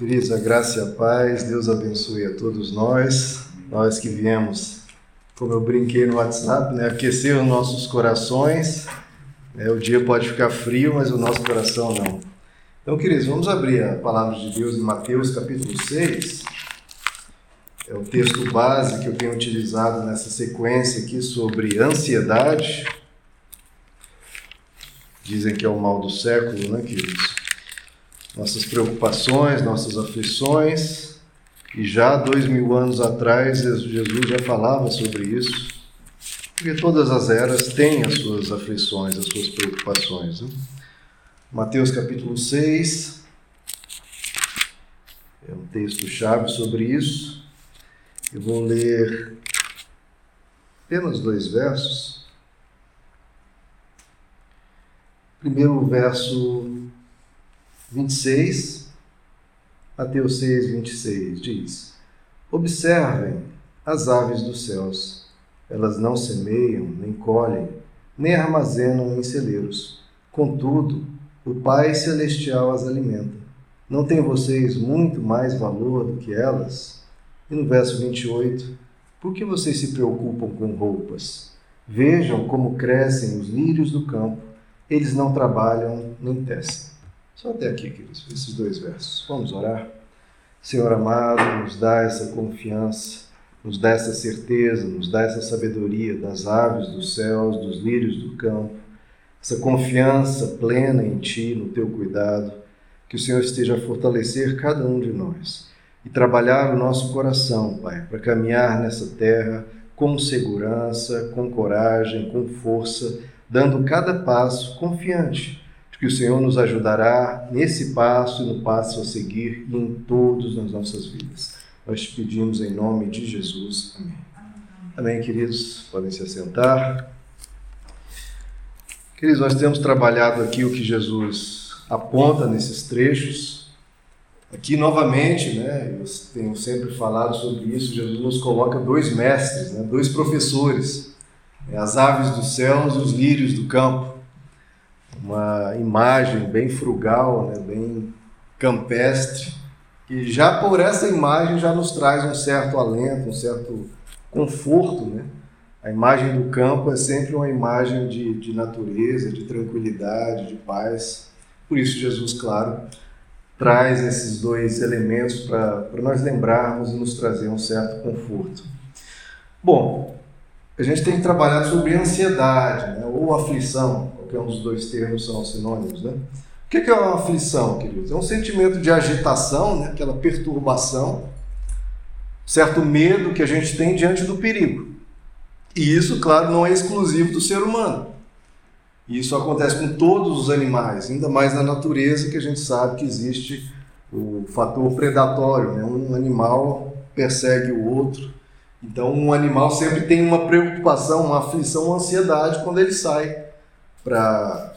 Queridos, a graça e a paz, Deus abençoe a todos nós, nós que viemos, como eu brinquei no WhatsApp, né, aquecer os nossos corações. É, o dia pode ficar frio, mas o nosso coração não. Então, queridos, vamos abrir a palavra de Deus em Mateus capítulo 6. É o texto base que eu tenho utilizado nessa sequência aqui sobre ansiedade. Dizem que é o mal do século, né, queridos? Nossas preocupações, nossas aflições. E já dois mil anos atrás, Jesus já falava sobre isso, porque todas as eras têm as suas aflições, as suas preocupações. Né? Mateus capítulo 6 é um texto-chave sobre isso. Eu vou ler apenas dois versos. Primeiro verso 26, Mateus 6, 26 diz: Observem as aves dos céus, elas não semeiam, nem colhem, nem armazenam em celeiros. Contudo, o Pai Celestial as alimenta. Não têm vocês muito mais valor do que elas? E no verso 28, por que vocês se preocupam com roupas? Vejam como crescem os lírios do campo, eles não trabalham nem tecem. Só até aqui, queridos, esses dois versos. Vamos orar? Senhor amado, nos dá essa confiança, nos dá essa certeza, nos dá essa sabedoria das aves dos céus, dos lírios do campo, essa confiança plena em Ti, no Teu cuidado. Que o Senhor esteja a fortalecer cada um de nós e trabalhar o nosso coração, Pai, para caminhar nessa terra com segurança, com coragem, com força, dando cada passo confiante que o Senhor nos ajudará nesse passo e no passo a seguir e em todas as nossas vidas. Nós te pedimos em nome de Jesus. Amém. Amém, queridos. Podem se assentar. Queridos, nós temos trabalhado aqui o que Jesus aponta nesses trechos. Aqui, novamente, né, eu tenho sempre falado sobre isso, Jesus nos coloca dois mestres, né, dois professores, né, as aves dos céus e os lírios do campo uma imagem bem frugal, né, bem campestre, que já por essa imagem já nos traz um certo alento, um certo conforto. Né? A imagem do campo é sempre uma imagem de, de natureza, de tranquilidade, de paz. Por isso, Jesus, claro, traz esses dois elementos para nós lembrarmos e nos trazer um certo conforto. Bom, a gente tem trabalhado sobre ansiedade né, ou aflição, qualquer um dos dois termos são sinônimos, né? O que é uma aflição, queridos? É um sentimento de agitação, né? aquela perturbação, certo medo que a gente tem diante do perigo. E isso, claro, não é exclusivo do ser humano. Isso acontece com todos os animais, ainda mais na natureza, que a gente sabe que existe o fator predatório. Né? Um animal persegue o outro. Então, um animal sempre tem uma preocupação, uma aflição, uma ansiedade quando ele sai para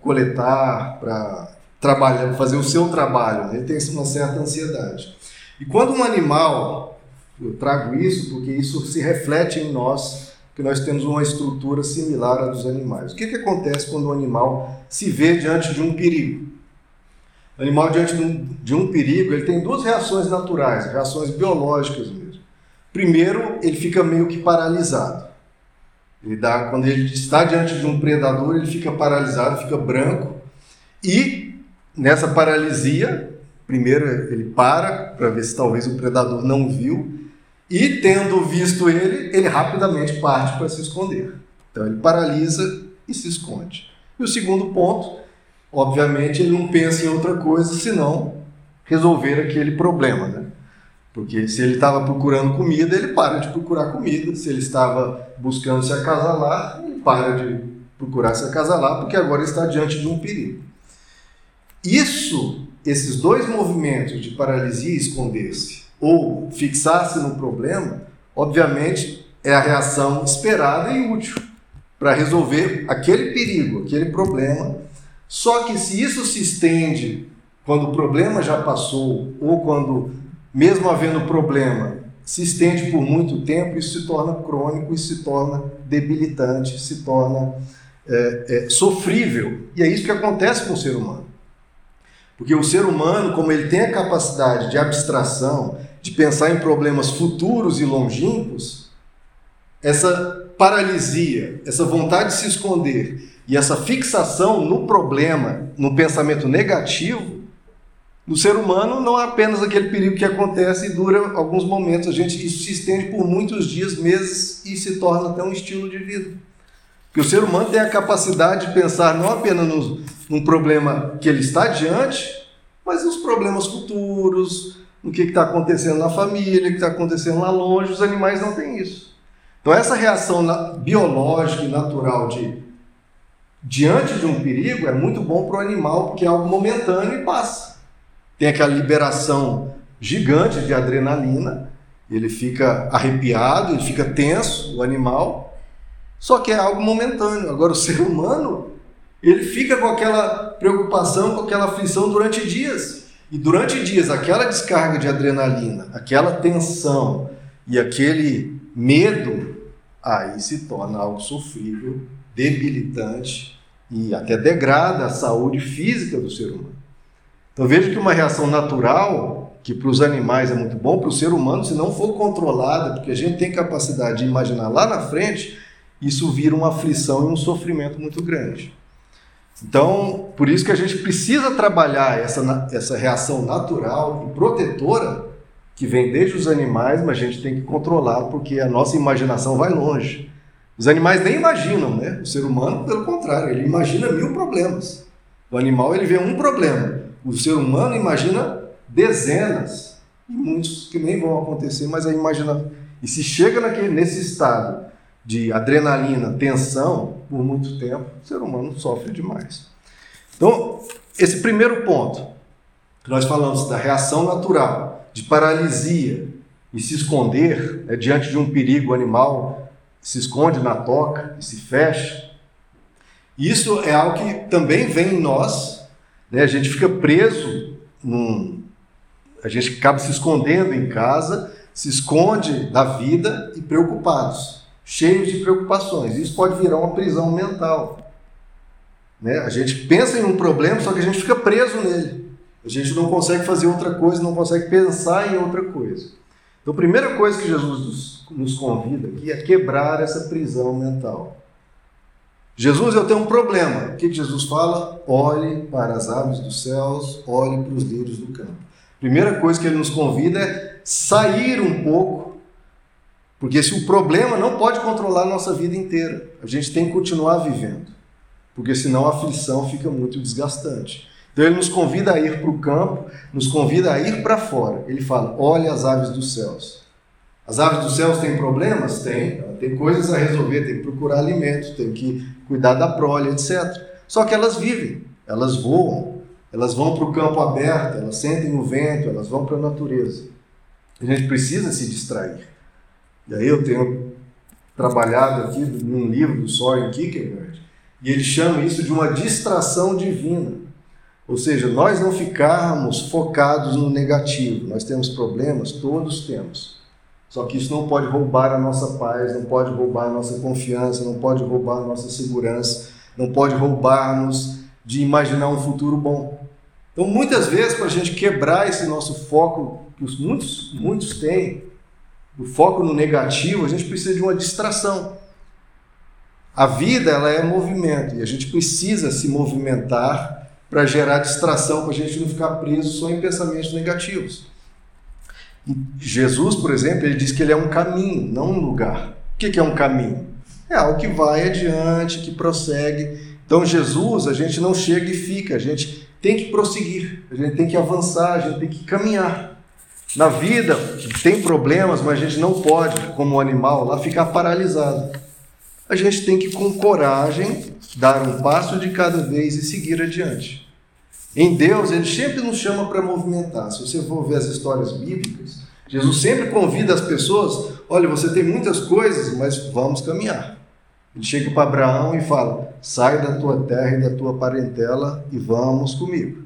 coletar, para trabalhar, fazer o seu trabalho. Né? Ele tem uma certa ansiedade. E quando um animal, eu trago isso porque isso se reflete em nós, que nós temos uma estrutura similar à dos animais. O que, que acontece quando um animal se vê diante de um perigo? O animal diante de um, de um perigo, ele tem duas reações naturais, reações biológicas mesmo. Primeiro, ele fica meio que paralisado. Ele dá, quando ele está diante de um predador, ele fica paralisado, fica branco. E nessa paralisia, primeiro ele para para ver se talvez o predador não viu. E tendo visto ele, ele rapidamente parte para se esconder. Então ele paralisa e se esconde. E o segundo ponto, obviamente, ele não pensa em outra coisa senão resolver aquele problema. Né? Porque se ele estava procurando comida, ele para de procurar comida. Se ele estava buscando se acasalar, ele para de procurar se acasalar, porque agora está diante de um perigo. Isso, esses dois movimentos de paralisia e esconder-se, ou fixar-se no problema, obviamente é a reação esperada e útil para resolver aquele perigo, aquele problema. Só que se isso se estende quando o problema já passou ou quando mesmo havendo problema, se estende por muito tempo, isso se torna crônico, isso se torna debilitante, se torna é, é, sofrível. E é isso que acontece com o ser humano. Porque o ser humano, como ele tem a capacidade de abstração, de pensar em problemas futuros e longínquos, essa paralisia, essa vontade de se esconder e essa fixação no problema, no pensamento negativo, no ser humano não é apenas aquele perigo que acontece e dura alguns momentos, a gente isso se estende por muitos dias, meses e se torna até um estilo de vida. Porque o ser humano tem a capacidade de pensar não apenas no, num problema que ele está diante, mas nos problemas futuros, no que está acontecendo na família, o que está acontecendo lá longe. Os animais não têm isso. Então, essa reação biológica e natural de diante de um perigo é muito bom para o animal, porque é algo momentâneo e passa. Tem aquela liberação gigante de adrenalina, ele fica arrepiado, ele fica tenso, o animal, só que é algo momentâneo. Agora, o ser humano, ele fica com aquela preocupação, com aquela aflição durante dias. E durante dias, aquela descarga de adrenalina, aquela tensão e aquele medo, aí se torna algo sofrível, debilitante e até degrada a saúde física do ser humano. Então veja que uma reação natural, que para os animais é muito bom, para o ser humano, se não for controlada, porque a gente tem capacidade de imaginar lá na frente, isso vira uma aflição e um sofrimento muito grande. Então, por isso que a gente precisa trabalhar essa, essa reação natural e protetora que vem desde os animais, mas a gente tem que controlar porque a nossa imaginação vai longe. Os animais nem imaginam, né? O ser humano, pelo contrário, ele imagina mil problemas. O animal ele vê um problema. O ser humano imagina dezenas e muitos que nem vão acontecer, mas a imagina e se chega naquele, nesse estado de adrenalina, tensão, por muito tempo, o ser humano sofre demais. Então, esse primeiro ponto, que nós falamos da reação natural, de paralisia e se esconder né, diante de um perigo animal, se esconde na toca e se fecha. Isso é algo que também vem em nós, né? a gente fica preso num. A gente acaba se escondendo em casa, se esconde da vida e preocupados cheios de preocupações. Isso pode virar uma prisão mental. Né? A gente pensa em um problema, só que a gente fica preso nele. A gente não consegue fazer outra coisa, não consegue pensar em outra coisa. Então, a primeira coisa que Jesus nos convida aqui é quebrar essa prisão mental. Jesus, eu tenho um problema. O que Jesus fala? Olhe para as aves dos céus, olhe para os lírios do campo. Primeira coisa que ele nos convida é sair um pouco porque se o problema não pode controlar a nossa vida inteira, a gente tem que continuar vivendo. Porque senão a aflição fica muito desgastante. Então ele nos convida a ir para o campo, nos convida a ir para fora. Ele fala: olhe as aves dos céus. As aves dos céus têm problemas? Tem. Tem coisas a resolver, tem que procurar alimento, tem que cuidar da prole, etc. Só que elas vivem, elas voam, elas vão para o campo aberto, elas sentem o vento, elas vão para a natureza. A gente precisa se distrair. E aí eu tenho trabalhado aqui num livro do Soren Kierkegaard, e ele chama isso de uma distração divina. Ou seja, nós não ficarmos focados no negativo. Nós temos problemas, todos temos. Só que isso não pode roubar a nossa paz, não pode roubar a nossa confiança, não pode roubar a nossa segurança, não pode roubar-nos de imaginar um futuro bom. Então, muitas vezes, para a gente quebrar esse nosso foco, que os muitos, muitos têm, o foco no negativo, a gente precisa de uma distração. A vida ela é movimento e a gente precisa se movimentar para gerar distração, para a gente não ficar preso só em pensamentos negativos. Jesus, por exemplo, ele diz que ele é um caminho, não um lugar. O que é um caminho? É algo que vai adiante, que prossegue. Então, Jesus, a gente não chega e fica, a gente tem que prosseguir, a gente tem que avançar, a gente tem que caminhar. Na vida, tem problemas, mas a gente não pode, como um animal, lá ficar paralisado. A gente tem que, com coragem, dar um passo de cada vez e seguir adiante. Em Deus, Ele sempre nos chama para movimentar. Se você for ver as histórias bíblicas, Jesus sempre convida as pessoas: olha, você tem muitas coisas, mas vamos caminhar. Ele chega para Abraão e fala: sai da tua terra e da tua parentela e vamos comigo.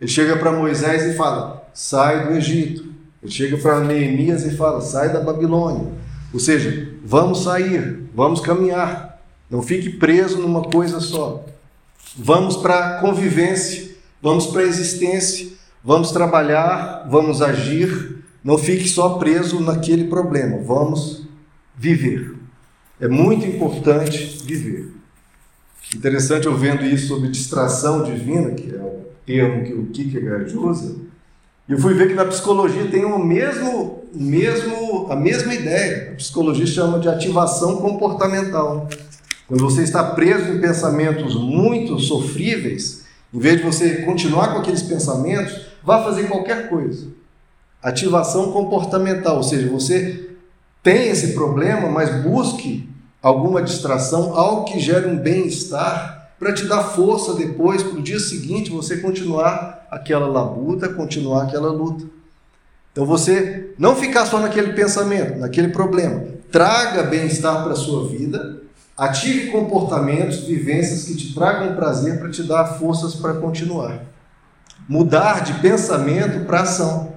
Ele chega para Moisés e fala: sai do Egito. Ele chega para Neemias e fala: sai da Babilônia. Ou seja, vamos sair, vamos caminhar. Não fique preso numa coisa só. Vamos para a convivência. Vamos para a existência, vamos trabalhar, vamos agir. Não fique só preso naquele problema. Vamos viver. É muito importante viver. Interessante eu vendo isso sobre distração divina, que é o termo que o Kierkegaard usa. E eu fui ver que na psicologia tem o mesmo, mesmo, a mesma ideia. A psicologia chama de ativação comportamental. Quando você está preso em pensamentos muito sofríveis, em vez de você continuar com aqueles pensamentos, vá fazer qualquer coisa. Ativação comportamental, ou seja, você tem esse problema, mas busque alguma distração, algo que gere um bem-estar, para te dar força depois, para o dia seguinte, você continuar aquela labuta, continuar aquela luta. Então você não ficar só naquele pensamento, naquele problema. Traga bem-estar para a sua vida, ative comportamentos, vivências que te tragam prazer para te dar forças para continuar. Mudar de pensamento para ação.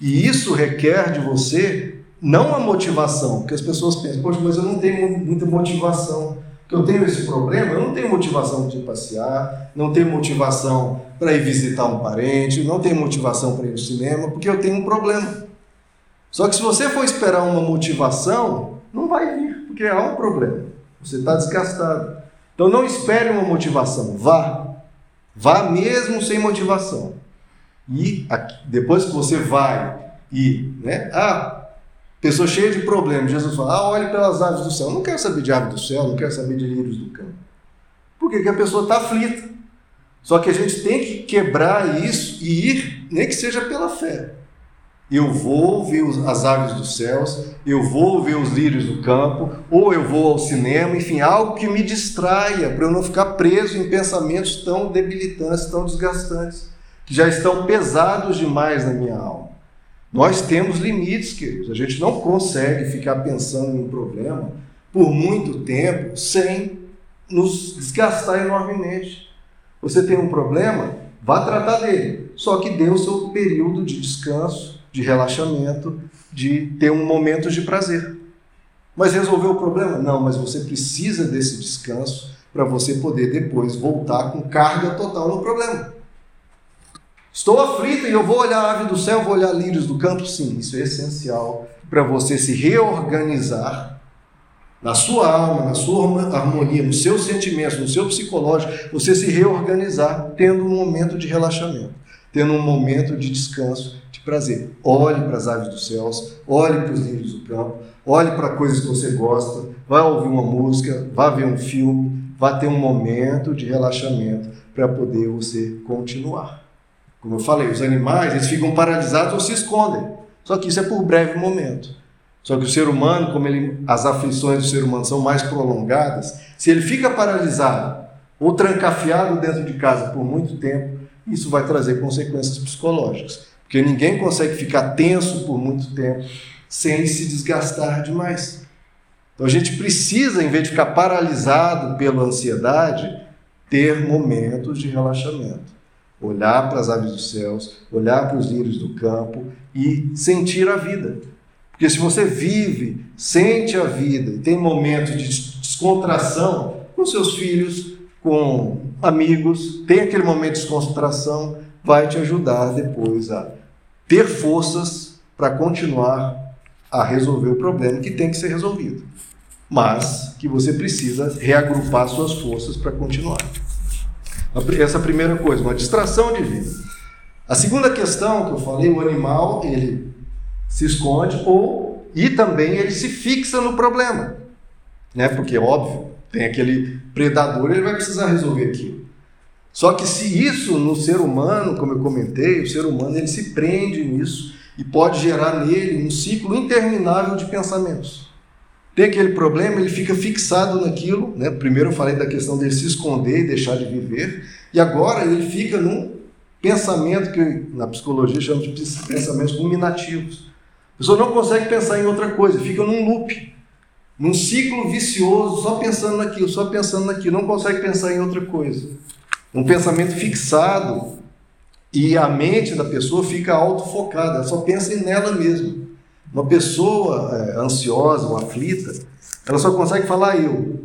E isso requer de você não a motivação, porque as pessoas pensam, poxa, mas eu não tenho muita motivação. Que eu tenho esse problema, eu não tenho motivação de passear, não tenho motivação para ir visitar um parente, não tenho motivação para ir no cinema, porque eu tenho um problema. Só que se você for esperar uma motivação, não vai vir, porque há um problema. Você está desgastado. Então não espere uma motivação, vá. Vá mesmo sem motivação. E depois que você vai e, né, ah, Pessoa cheia de problemas. Jesus fala: ah, olhe pelas aves do céu. Eu não quero saber de aves do céu, não quero saber de lírios do campo. Porque a pessoa está aflita. Só que a gente tem que quebrar isso e ir, nem que seja pela fé. Eu vou ver as aves dos céus, eu vou ver os lírios do campo, ou eu vou ao cinema, enfim, algo que me distraia, para eu não ficar preso em pensamentos tão debilitantes, tão desgastantes, que já estão pesados demais na minha alma. Nós temos limites, queridos. A gente não consegue ficar pensando em um problema por muito tempo sem nos desgastar enormemente. Você tem um problema, vá tratar dele. Só que dê o seu período de descanso, de relaxamento, de ter um momento de prazer. Mas resolveu o problema? Não, mas você precisa desse descanso para você poder depois voltar com carga total no problema. Estou aflito e eu vou olhar a ave do céu, vou olhar lírios do campo? Sim, isso é essencial para você se reorganizar na sua alma, na sua harmonia, nos seus sentimentos, no seu psicológico, você se reorganizar tendo um momento de relaxamento, tendo um momento de descanso, de prazer. Olhe para as aves dos céus, olhe para os lírios do campo, olhe para coisas que você gosta, vá ouvir uma música, vá ver um filme, vá ter um momento de relaxamento para poder você continuar. Como eu falei, os animais eles ficam paralisados ou se escondem. Só que isso é por breve momento. Só que o ser humano, como ele, as aflições do ser humano são mais prolongadas, se ele fica paralisado ou trancafiado dentro de casa por muito tempo, isso vai trazer consequências psicológicas. Porque ninguém consegue ficar tenso por muito tempo sem se desgastar demais. Então a gente precisa, em vez de ficar paralisado pela ansiedade, ter momentos de relaxamento olhar para as aves dos céus, olhar para os lírios do campo e sentir a vida. Porque se você vive, sente a vida e tem momentos de descontração com seus filhos, com amigos, tem aquele momento de descontração, vai te ajudar depois a ter forças para continuar a resolver o problema que tem que ser resolvido. Mas que você precisa reagrupar suas forças para continuar. Essa primeira coisa, uma distração de vida. A segunda questão que eu falei, o animal, ele se esconde ou e também ele se fixa no problema. Né? Porque, óbvio, tem aquele predador, ele vai precisar resolver aquilo. Só que se isso no ser humano, como eu comentei, o ser humano ele se prende nisso e pode gerar nele um ciclo interminável de pensamentos tem aquele problema, ele fica fixado naquilo. Né? Primeiro eu falei da questão dele se esconder e deixar de viver, e agora ele fica num pensamento que na psicologia chama de pensamentos ruminativos. A pessoa não consegue pensar em outra coisa, fica num loop, num ciclo vicioso, só pensando naquilo, só pensando naquilo, não consegue pensar em outra coisa. Um pensamento fixado e a mente da pessoa fica autofocada, só pensa nela mesma. Uma pessoa é, ansiosa ou aflita, ela só consegue falar eu.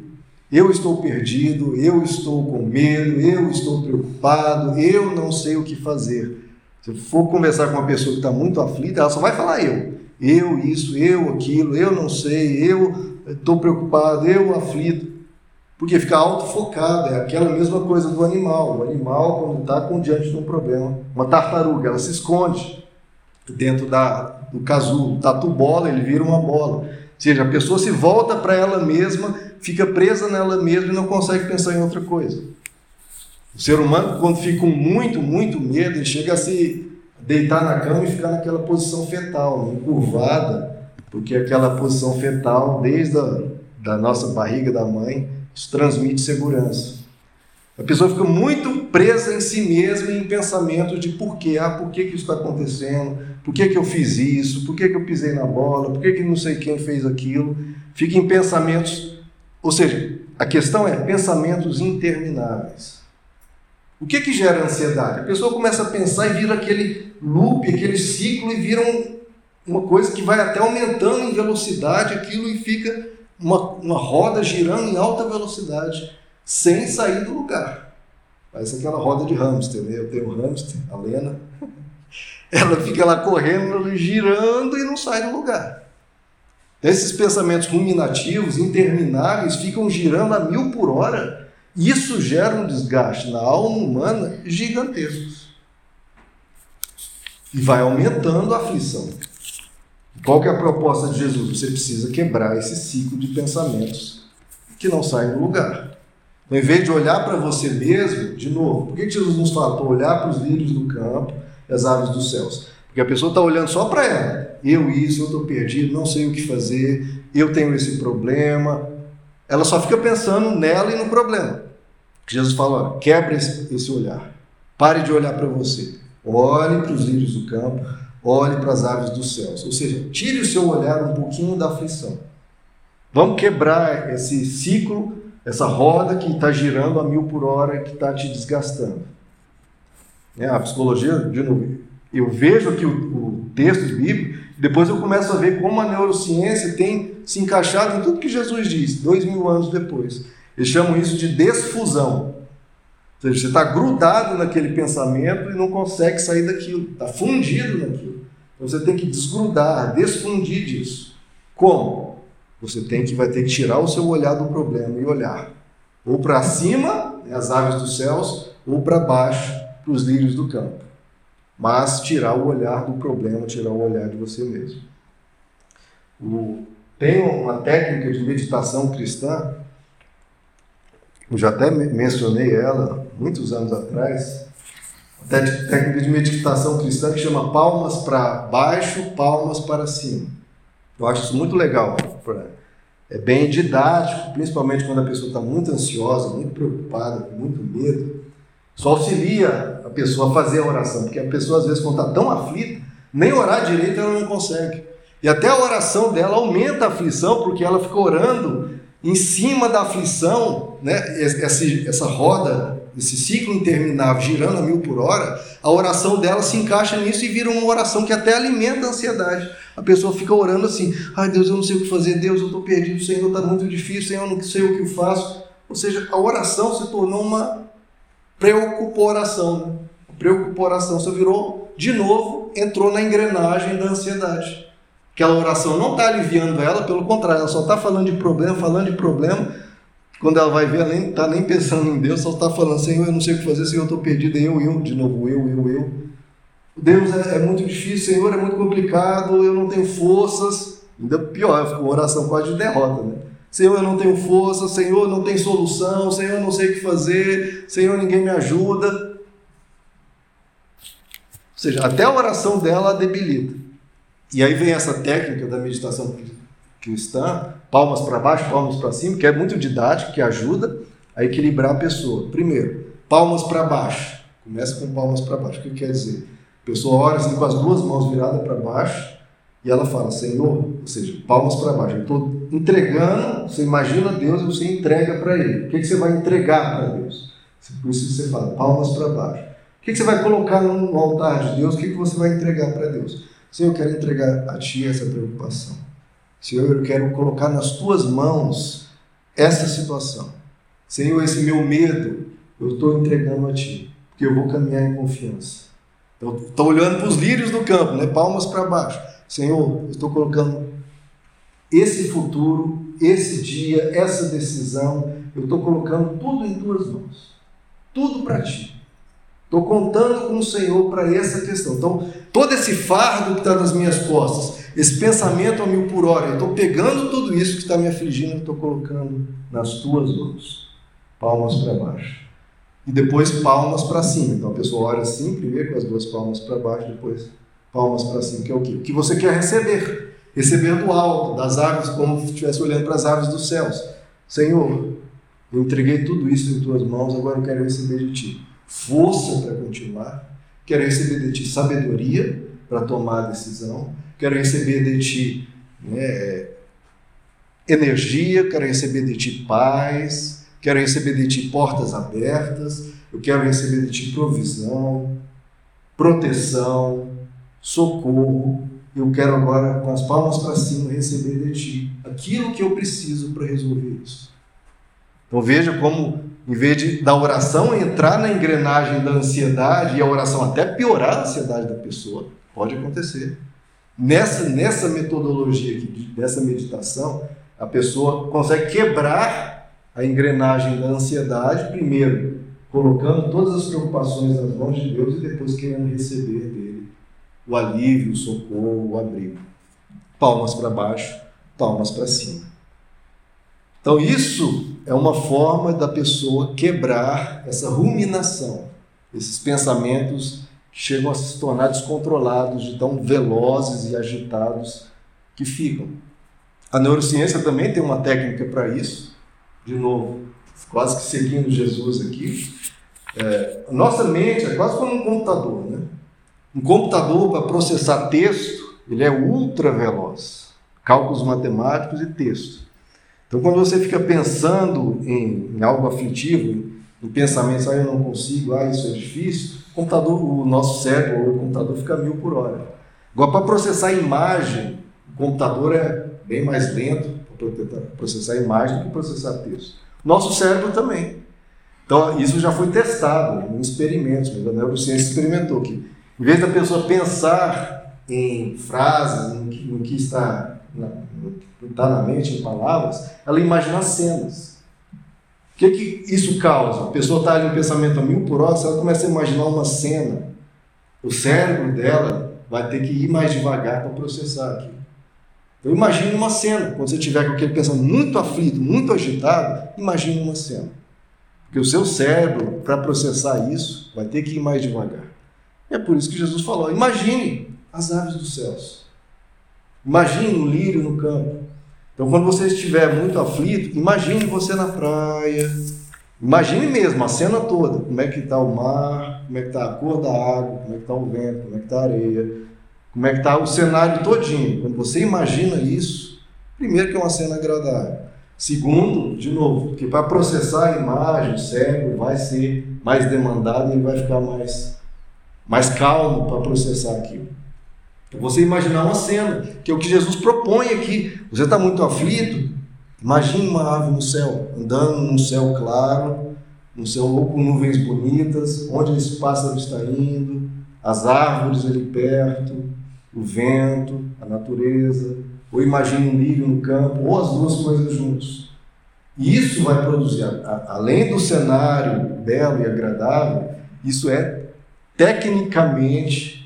Eu estou perdido, eu estou com medo, eu estou preocupado, eu não sei o que fazer. Se for conversar com uma pessoa que está muito aflita, ela só vai falar eu. Eu isso, eu aquilo, eu não sei, eu estou preocupado, eu aflito. Porque fica autofocado, é aquela mesma coisa do animal. O animal, quando está diante de um problema, uma tartaruga, ela se esconde dentro da, do casulo, tatu bola, ele vira uma bola. Ou seja, a pessoa se volta para ela mesma, fica presa nela mesma e não consegue pensar em outra coisa. O ser humano, quando fica com muito, muito medo, ele chega a se deitar na cama e ficar naquela posição fetal, encurvada, porque aquela posição fetal, desde a da nossa barriga da mãe, isso transmite segurança. A pessoa fica muito presa em si mesma em pensamentos de por quê, ah, por que, que isso está acontecendo, por que, que eu fiz isso, por que, que eu pisei na bola, por que, que não sei quem fez aquilo. Fica em pensamentos, ou seja, a questão é pensamentos intermináveis. O que, que gera ansiedade? A pessoa começa a pensar e vira aquele loop, aquele ciclo e vira um, uma coisa que vai até aumentando em velocidade aquilo e fica uma, uma roda girando em alta velocidade, sem sair do lugar. Parece aquela roda de hamster, né? Eu tenho um hamster, a Lena. Ela fica lá correndo, girando e não sai do lugar. Esses pensamentos ruminativos, intermináveis, ficam girando a mil por hora. Isso gera um desgaste na alma humana gigantesco. E vai aumentando a aflição. Qual que é a proposta de Jesus? Você precisa quebrar esse ciclo de pensamentos que não saem do lugar. Então, em vez de olhar para você mesmo, de novo, por que Jesus nos para olhar para os lírios do campo e as aves dos céus? Porque a pessoa está olhando só para ela. Eu isso, eu estou perdido, não sei o que fazer, eu tenho esse problema. Ela só fica pensando nela e no problema. Jesus fala, olha, quebre esse, esse olhar. Pare de olhar para você. Olhe para os lírios do campo, olhe para as aves dos céus. Ou seja, tire o seu olhar um pouquinho da aflição. Vamos quebrar esse ciclo, essa roda que está girando a mil por hora, que está te desgastando. É, a psicologia, de novo, eu vejo aqui o, o texto bíblico, depois eu começo a ver como a neurociência tem se encaixado em tudo que Jesus disse, dois mil anos depois. Eles chamam isso de desfusão. Ou seja, você está grudado naquele pensamento e não consegue sair daquilo, está fundido naquilo. Então você tem que desgrudar, desfundir disso. Como? Você tem que vai ter que tirar o seu olhar do problema e olhar ou para cima, né, as aves dos céus, ou para baixo, para os lírios do campo. Mas tirar o olhar do problema, tirar o olhar de você mesmo. O, tem uma técnica de meditação cristã, eu já até mencionei ela muitos anos atrás, técnica de meditação cristã que chama palmas para baixo, palmas para cima. Eu acho isso muito legal. É bem didático, principalmente quando a pessoa está muito ansiosa, muito preocupada, com muito medo. Só auxilia a pessoa a fazer a oração, porque a pessoa às vezes quando está tão aflita, nem orar direito ela não consegue. E até a oração dela aumenta a aflição, porque ela fica orando em cima da aflição, né? essa, essa roda esse ciclo interminável girando a mil por hora, a oração dela se encaixa nisso e vira uma oração que até alimenta a ansiedade. A pessoa fica orando assim: ai Deus, eu não sei o que fazer, Deus, eu estou perdido, Senhor, está muito difícil, Senhor, eu não sei o que eu faço. Ou seja, a oração se tornou uma preocupação. Né? Preocupação. Você virou, de novo, entrou na engrenagem da ansiedade. Aquela oração não está aliviando ela, pelo contrário, ela só está falando de problema, falando de problema quando ela vai ver, ela nem está nem pensando em Deus, só está falando, Senhor, eu não sei o que fazer, Senhor, eu estou perdido, eu, eu, de novo, eu, eu, eu. Deus é, é, muito difícil, Senhor, é muito complicado, eu não tenho forças. Ainda pior, fica uma oração quase de derrota, né? Senhor, eu não tenho força, Senhor, não tem solução, Senhor, eu não sei o que fazer, Senhor, ninguém me ajuda. Ou seja, até a oração dela debilita. E aí vem essa técnica da meditação cristã, palmas para baixo, palmas para cima, que é muito didático, que ajuda a equilibrar a pessoa. Primeiro, palmas para baixo. Começa com palmas para baixo. O que quer dizer? A pessoa ora assim com as duas mãos viradas para baixo e ela fala, Senhor, ou seja, palmas para baixo. Eu estou entregando, você imagina Deus e você entrega para Ele. O que, que você vai entregar para Deus? Por isso você fala, palmas para baixo. O que, que você vai colocar no altar de Deus? O que, que você vai entregar para Deus? Senhor, eu quero entregar a Ti essa preocupação. Senhor, eu quero colocar nas tuas mãos essa situação. Senhor, esse meu medo, eu estou entregando a Ti, porque eu vou caminhar em confiança. Estou olhando para os lírios do campo, né? palmas para baixo. Senhor, eu estou colocando esse futuro, esse dia, essa decisão, eu estou colocando tudo em tuas mãos. Tudo para ti. Estou contando com o Senhor para essa questão. Então, todo esse fardo que está nas minhas costas, esse pensamento a mil por hora, eu estou pegando tudo isso que está me afligindo e estou colocando nas tuas mãos. Palmas para baixo. E depois palmas para cima. Então a pessoa olha assim, primeiro com as duas palmas para baixo, depois palmas para cima, que é o quê? Que você quer receber. Receber do alto, das árvores, como se estivesse olhando para as árvores dos céus. Senhor, eu entreguei tudo isso em tuas mãos, agora eu quero receber de ti força para continuar, quero receber de ti sabedoria para tomar a decisão, quero receber de ti né, energia, quero receber de ti paz, quero receber de ti portas abertas, eu quero receber de ti provisão, proteção, socorro. Eu quero agora, com as palmas para cima, receber de ti aquilo que eu preciso para resolver isso. Então veja como, em vez de da oração entrar na engrenagem da ansiedade e a oração até piorar a ansiedade da pessoa, pode acontecer. Nessa, nessa metodologia aqui, dessa meditação, a pessoa consegue quebrar a engrenagem da ansiedade, primeiro colocando todas as preocupações nas mãos de Deus e depois querendo receber dele o alívio, o socorro, o abrigo. Palmas para baixo, palmas para cima. Então, isso é uma forma da pessoa quebrar essa ruminação, esses pensamentos chegam a se tornar descontrolados, de tão velozes e agitados que ficam. A neurociência também tem uma técnica para isso, de novo, quase que seguindo Jesus aqui. É, nossa mente é quase como um computador, né? Um computador para processar texto, ele é ultra veloz. Cálculos matemáticos e texto. Então, quando você fica pensando em, em algo aflitivo, em pensamentos, ah, eu não consigo, ah, isso é difícil, computador, o nosso cérebro, o computador fica mil por hora. Agora, para processar imagem, o computador é bem mais lento para processar imagem do que processar texto. Nosso cérebro também. Então, isso já foi testado em experimentos, a neurociência experimentou que, em vez da pessoa pensar em frases, no que, no que está na, está na mente, em palavras, ela imagina cenas. O que, que isso causa? A pessoa está ali um pensamento a mil por hora, se ela começa a imaginar uma cena, o cérebro dela vai ter que ir mais devagar para processar aquilo. Então imagine uma cena, quando você tiver com aquele pensamento muito aflito, muito agitado, imagine uma cena. Porque o seu cérebro, para processar isso, vai ter que ir mais devagar. E é por isso que Jesus falou: imagine as aves dos céus. Imagine um lírio no campo. Então, quando você estiver muito aflito, imagine você na praia. Imagine mesmo a cena toda. Como é que está o mar, como é que está a cor da água, como é que está o vento, como é que está a areia, como é que está o cenário todinho. Quando você imagina isso, primeiro que é uma cena agradável. Segundo, de novo, que para processar a imagem, o cérebro vai ser mais demandado e vai ficar mais, mais calmo para processar aquilo. Você imaginar uma cena, que é o que Jesus propõe aqui. Você está muito aflito? Imagine uma ave no céu, andando num céu claro, num céu com nuvens bonitas, onde esse pássaro está indo, as árvores ali perto, o vento, a natureza, ou imagine um lírio no campo, ou as duas coisas juntos. E isso vai produzir, além do cenário belo e agradável, isso é tecnicamente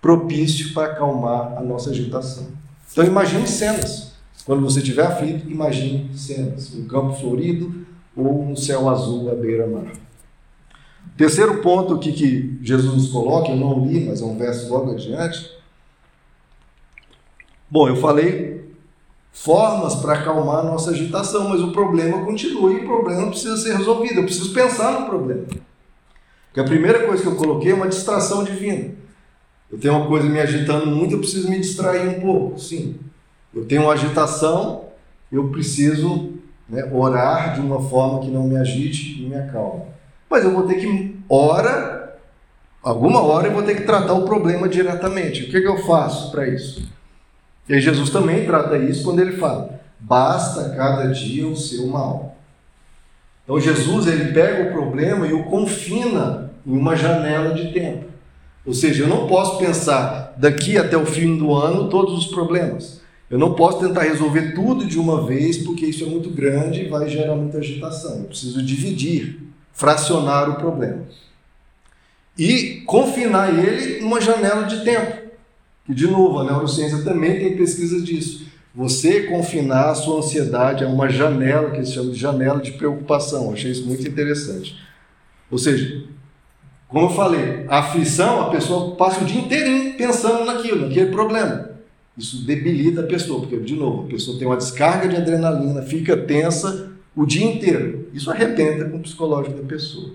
propício para acalmar a nossa agitação. Então imagine cenas. Quando você estiver aflito, imagine cenas. Um campo florido ou um céu azul à beira-mar. Terceiro ponto aqui que Jesus nos coloca, eu não li, mas é um verso logo adiante. Bom, eu falei formas para acalmar a nossa agitação, mas o problema continua e o problema precisa ser resolvido. Eu preciso pensar no problema. Porque a primeira coisa que eu coloquei é uma distração divina. Eu tenho uma coisa me agitando muito, eu preciso me distrair um pouco. Sim. Eu tenho uma agitação, eu preciso né, orar de uma forma que não me agite e me acalme. Mas eu vou ter que, hora, alguma hora eu vou ter que tratar o problema diretamente. O que, é que eu faço para isso? E aí Jesus também trata isso quando ele fala: basta cada dia o seu mal. Então Jesus ele pega o problema e o confina em uma janela de tempo. Ou seja, eu não posso pensar daqui até o fim do ano todos os problemas. Eu não posso tentar resolver tudo de uma vez, porque isso é muito grande e vai gerar muita agitação. Eu preciso dividir, fracionar o problema. E confinar ele numa janela de tempo. Que, de novo, a neurociência também tem pesquisa disso. Você confinar a sua ansiedade a uma janela, que se chama de janela de preocupação. Eu achei isso muito interessante. Ou seja, como eu falei, a aflição, a pessoa passa o dia inteiro pensando naquilo, naquele problema. Isso debilita a pessoa, porque, de novo, a pessoa tem uma descarga de adrenalina, fica tensa o dia inteiro. Isso arrebenta com o psicológico da pessoa.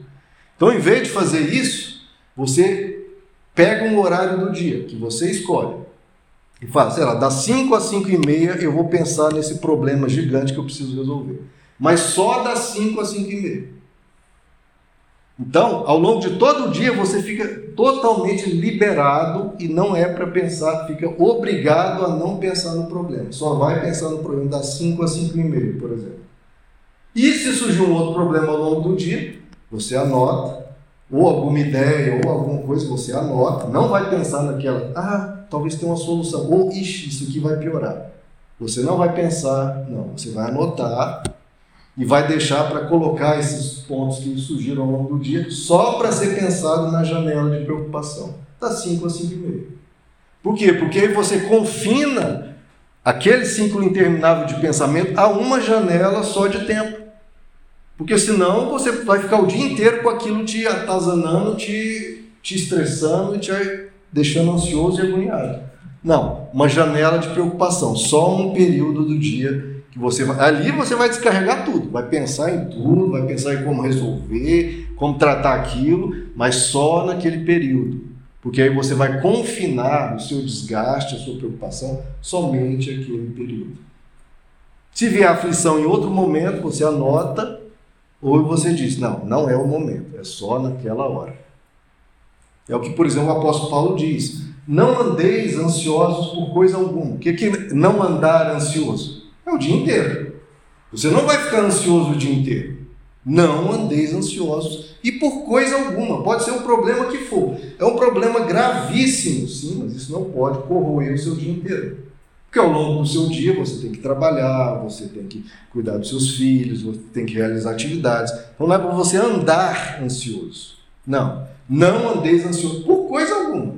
Então, em vez de fazer isso, você pega um horário do dia que você escolhe e fala, sei lá, das 5 às 5 e meia eu vou pensar nesse problema gigante que eu preciso resolver. Mas só das 5 às 5 e meia. Então, ao longo de todo o dia, você fica totalmente liberado e não é para pensar, fica obrigado a não pensar no problema. Só vai pensar no problema das 5 às 5 e meia, por exemplo. E se surgir um outro problema ao longo do dia, você anota, ou alguma ideia, ou alguma coisa, você anota, não vai pensar naquela, ah, talvez tenha uma solução, ou ixi, isso aqui vai piorar. Você não vai pensar, não, você vai anotar e vai deixar para colocar esses pontos que surgiram ao longo do dia só para ser pensado na janela de preocupação, das 5 às 5 e meia. Por quê? Porque aí você confina aquele ciclo interminável de pensamento a uma janela só de tempo. Porque senão você vai ficar o dia inteiro com aquilo te atazanando, te, te estressando e te deixando ansioso e agoniado. Não, uma janela de preocupação, só um período do dia que você ali você vai descarregar tudo, vai pensar em tudo, vai pensar em como resolver, como tratar aquilo, mas só naquele período. Porque aí você vai confinar o seu desgaste, a sua preocupação somente aquele período. Se vier aflição em outro momento, você anota ou você diz: não, não é o momento, é só naquela hora. É o que, por exemplo, o apóstolo Paulo diz: não andeis ansiosos por coisa alguma. O que é não andar ansioso? É o dia inteiro. Você não vai ficar ansioso o dia inteiro. Não andeis ansiosos e por coisa alguma, pode ser o problema que for. É um problema gravíssimo, sim, mas isso não pode corroer o seu dia inteiro. Porque ao longo do seu dia você tem que trabalhar, você tem que cuidar dos seus filhos, você tem que realizar atividades. Então não é para você andar ansioso. Não. Não andeis ansioso por coisa alguma.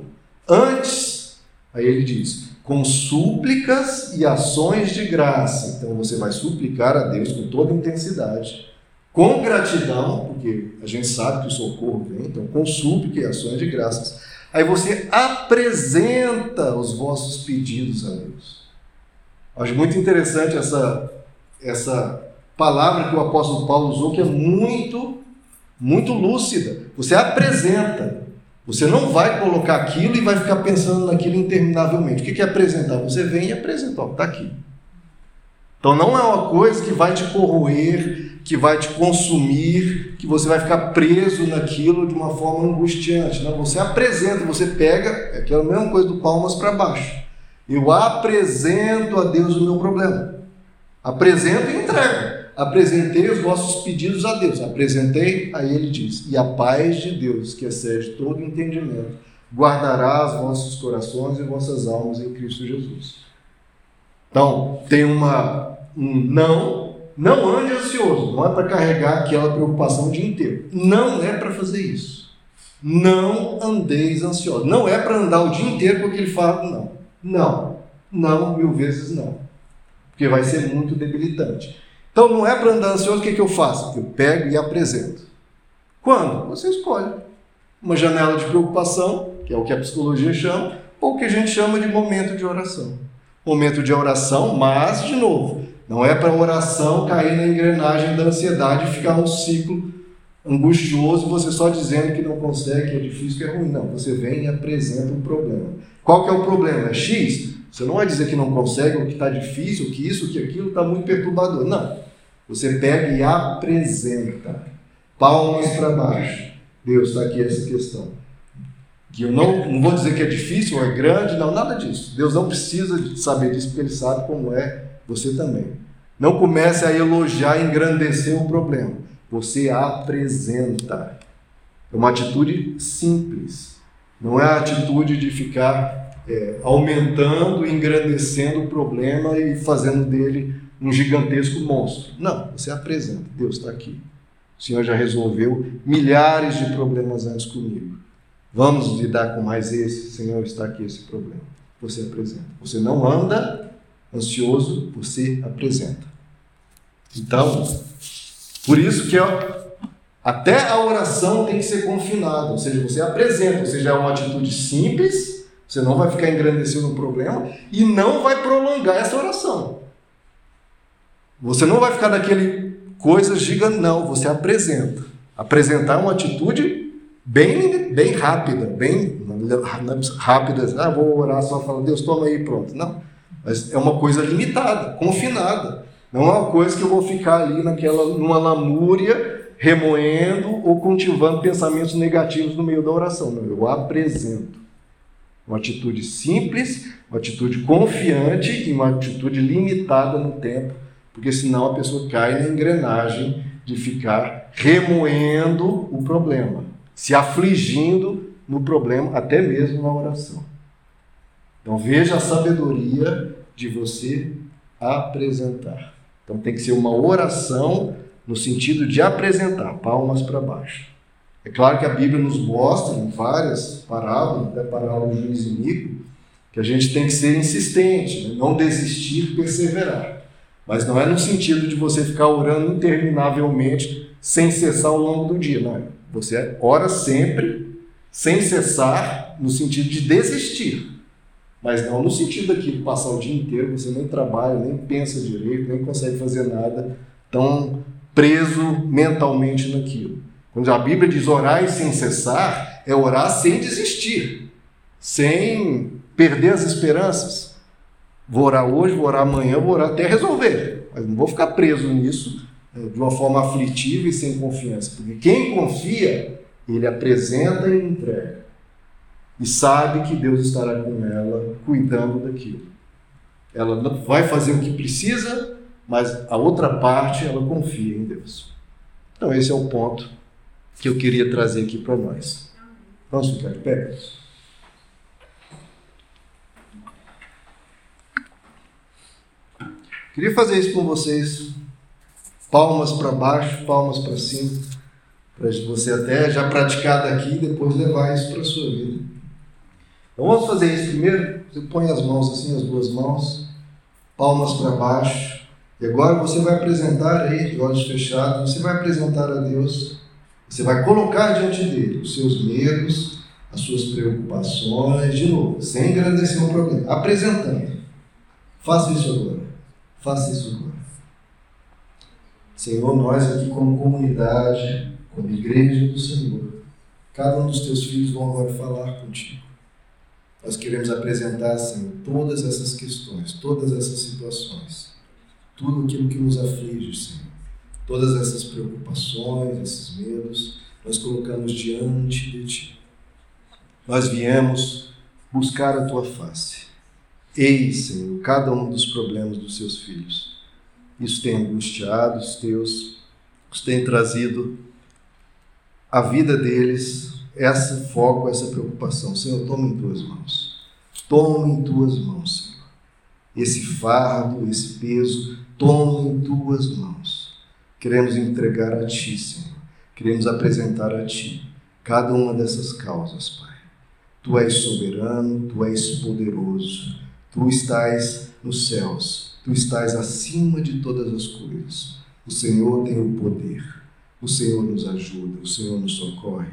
Antes, aí ele diz: com súplicas e ações de graça. Então você vai suplicar a Deus com toda intensidade, com gratidão, porque a gente sabe que o socorro vem, então com súplica e ações de graças. Aí você apresenta os vossos pedidos a Deus. Acho muito interessante essa, essa palavra que o apóstolo Paulo usou, que é muito, muito lúcida. Você apresenta. Você não vai colocar aquilo e vai ficar pensando naquilo interminavelmente. O que é apresentar? Você vem e apresenta, está aqui. Então não é uma coisa que vai te corroer, que vai te consumir, que você vai ficar preso naquilo de uma forma angustiante. Não, você apresenta, você pega, é aquela mesma coisa do palmas para baixo. Eu apresento a Deus o meu problema. Apresento e entrego apresentei os vossos pedidos a Deus. Apresentei, aí ele diz: E a paz de Deus, que excede todo entendimento, guardará os vossos corações e vossas almas em Cristo Jesus. Então, tem uma um não, não ande ansioso, não é para carregar aquela preocupação o dia inteiro. Não é para fazer isso. Não andeis ansiosos. Não é para andar o dia inteiro com aquele fardo, não. Não. Não, mil vezes não. Porque vai ser muito debilitante. Então não é para andar ansioso, o que, que eu faço? Eu pego e apresento. Quando? Você escolhe. Uma janela de preocupação, que é o que a psicologia chama, ou o que a gente chama de momento de oração. Momento de oração, mas, de novo, não é para oração cair na engrenagem da ansiedade e ficar um ciclo angustioso, você só dizendo que não consegue, que é difícil, que é ruim. Não, você vem e apresenta um problema. Qual que é o problema? É X? Você não vai dizer que não consegue, ou que está difícil, ou que isso, ou que aquilo está muito perturbador. Não. Você pega e apresenta. Palmas para baixo. Deus, está aqui essa questão. Que eu não, não vou dizer que é difícil ou é grande, não, nada disso. Deus não precisa saber disso, porque Ele sabe como é você também. Não comece a elogiar e engrandecer o problema. você apresenta. É uma atitude simples. Não é a atitude de ficar é, aumentando, engrandecendo o problema e fazendo dele um gigantesco monstro. Não, você apresenta. Deus está aqui. O Senhor já resolveu milhares de problemas antes comigo. Vamos lidar com mais esse. Senhor, está aqui esse problema. Você apresenta. Você não anda ansioso, você apresenta. Então, por isso que até a oração tem que ser confinada, ou seja, você apresenta, ou seja, é uma atitude simples, você não vai ficar engrandecendo o problema e não vai prolongar essa oração. Você não vai ficar naquele coisa gigante, não, você apresenta. Apresentar é uma atitude bem, bem rápida, bem rápida. Ah, vou orar só falando, Deus, toma aí, pronto. Não. Mas é uma coisa limitada, confinada. Não é uma coisa que eu vou ficar ali naquela, numa lamúria, remoendo ou cultivando pensamentos negativos no meio da oração. Não, eu apresento. Uma atitude simples, uma atitude confiante e uma atitude limitada no tempo, porque senão a pessoa cai na engrenagem de ficar remoendo o problema, se afligindo no problema, até mesmo na oração. Então veja a sabedoria de você apresentar. Então tem que ser uma oração no sentido de apresentar, palmas para baixo. É claro que a Bíblia nos mostra em várias parábolas, até a parábola do juiz Nico, que a gente tem que ser insistente, né? não desistir, perseverar. Mas não é no sentido de você ficar orando interminavelmente sem cessar ao longo do dia, não é? Você ora sempre, sem cessar, no sentido de desistir. Mas não no sentido aqui de passar o dia inteiro, você nem trabalha, nem pensa direito, nem consegue fazer nada, tão preso mentalmente naquilo. Quando a Bíblia diz orar sem cessar, é orar sem desistir, sem perder as esperanças. Vou orar hoje, vou orar amanhã, vou orar até resolver, mas não vou ficar preso nisso é, de uma forma aflitiva e sem confiança, porque quem confia, ele apresenta e entrega e sabe que Deus estará com ela, cuidando daquilo. Ela vai fazer o que precisa, mas a outra parte ela confia em Deus. Então, esse é o ponto que eu queria trazer aqui para nós. Vamos ficar de pé? Queria fazer isso com vocês. Palmas para baixo, palmas para cima, para você até já praticar daqui e depois levar isso para a sua vida. Então vamos fazer isso primeiro. Você põe as mãos assim, as duas mãos, palmas para baixo. E agora você vai apresentar aí, de olhos fechados, você vai apresentar a Deus. Você vai colocar diante dele os seus medos, as suas preocupações, de novo, sem engrandecer o problema, apresentando. Faça isso agora. Faça isso agora. Senhor, nós aqui como comunidade, como igreja do Senhor, cada um dos teus filhos vão agora falar contigo. Nós queremos apresentar, Senhor, todas essas questões, todas essas situações, tudo aquilo que nos aflige, Senhor, todas essas preocupações, esses medos, nós colocamos diante de Ti. Nós viemos buscar a Tua face. Eis, Senhor, cada um dos problemas dos Seus filhos. Isso tem angustiado os Teus, os tem trazido a vida deles esse foco, essa preocupação. Senhor, toma em tuas mãos. Toma em tuas mãos, Senhor. Esse fardo, esse peso, toma em tuas mãos. Queremos entregar a Ti, Senhor. Queremos apresentar a Ti cada uma dessas causas, Pai. Tu és soberano, Tu és poderoso. Tu estás nos céus. Tu estás acima de todas as coisas. O Senhor tem o poder. O Senhor nos ajuda. O Senhor nos socorre.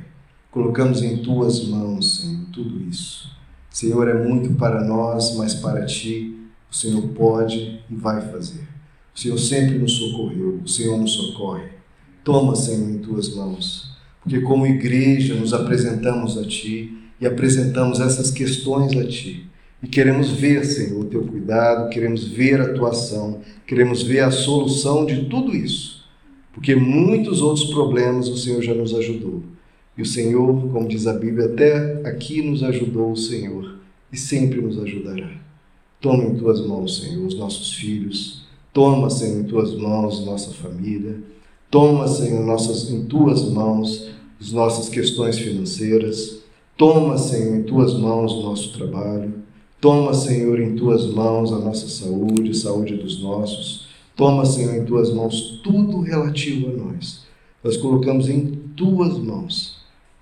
Colocamos em tuas mãos, Senhor, tudo isso. Senhor, é muito para nós, mas para ti o Senhor pode e vai fazer. O Senhor sempre nos socorreu, o Senhor nos socorre. Toma, Senhor, em tuas mãos, porque como igreja nos apresentamos a ti e apresentamos essas questões a ti. E queremos ver, Senhor, o teu cuidado, queremos ver a tua ação, queremos ver a solução de tudo isso. Porque muitos outros problemas o Senhor já nos ajudou. E o Senhor, como diz a Bíblia, até aqui nos ajudou o Senhor e sempre nos ajudará. Toma em tuas mãos, Senhor, os nossos filhos. Toma, Senhor, em tuas mãos nossa família. Toma, Senhor, nossas, em tuas mãos as nossas questões financeiras. Toma, Senhor, em tuas mãos o nosso trabalho. Toma, Senhor, em tuas mãos a nossa saúde, a saúde dos nossos. Toma, Senhor, em tuas mãos tudo relativo a nós. Nós colocamos em tuas mãos,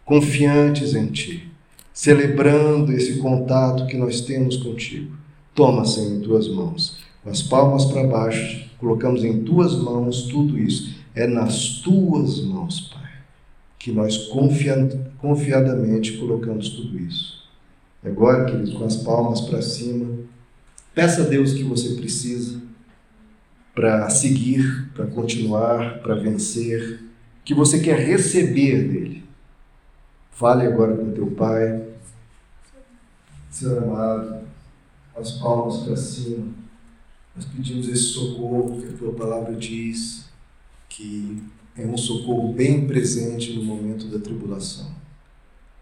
confiantes em Ti, celebrando esse contato que nós temos contigo. Toma, Senhor, em tuas mãos, com as palmas para baixo, colocamos em tuas mãos tudo isso. É nas tuas mãos, Pai, que nós confiadamente colocamos tudo isso. Agora, queridos, com as palmas para cima, peça a Deus o que você precisa para seguir, para continuar, para vencer, que você quer receber dele. Fale agora com teu Pai. Senhor amado, as palmas para cima. Nós pedimos esse socorro que a tua palavra diz que é um socorro bem presente no momento da tribulação.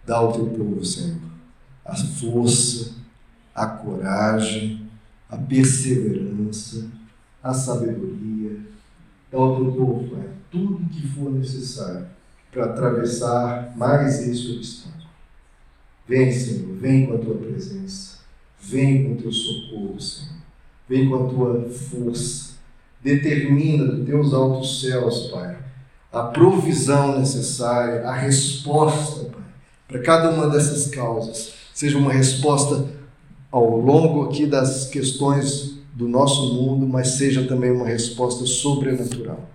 Dá ao teu povo, Senhor, a força, a coragem, a perseverança, a sabedoria. Dá ao teu povo, Pai, tudo o que for necessário para atravessar mais esse obstáculo. Vem, Senhor, vem com a tua presença. Vem com o teu socorro, Senhor. Vem com a tua força. Determina dos teus altos céus, Pai, a provisão necessária, a resposta, Pai, para cada uma dessas causas. Seja uma resposta ao longo aqui das questões do nosso mundo, mas seja também uma resposta sobrenatural.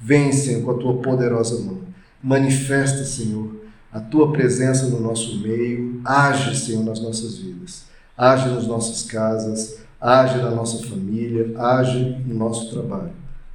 Vem, Senhor, com a tua poderosa mão. Manifesta, Senhor, a tua presença no nosso meio. Age, Senhor, nas nossas vidas age nas nossas casas, age na nossa família, age no nosso trabalho.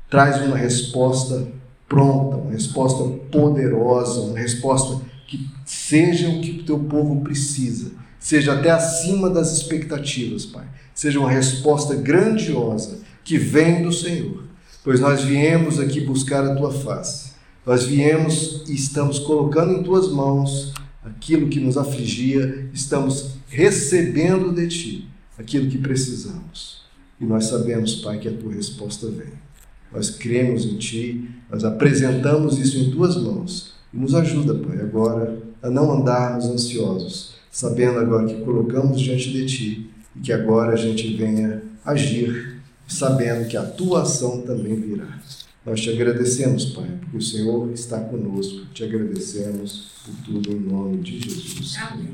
Traz uma resposta pronta, uma resposta poderosa, uma resposta que seja o que o teu povo precisa, seja até acima das expectativas, Pai. Seja uma resposta grandiosa que vem do Senhor, pois nós viemos aqui buscar a tua face. Nós viemos e estamos colocando em tuas mãos aquilo que nos afligia, estamos recebendo de Ti aquilo que precisamos. E nós sabemos, Pai, que a Tua resposta vem. Nós cremos em Ti, nós apresentamos isso em Tuas mãos. E nos ajuda, Pai, agora a não andarmos ansiosos, sabendo agora que colocamos diante de Ti e que agora a gente venha agir, sabendo que a Tua ação também virá. Nós te agradecemos, Pai, porque o Senhor está conosco. Te agradecemos por tudo em nome de Jesus. Amém.